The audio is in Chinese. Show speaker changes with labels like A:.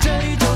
A: 这一种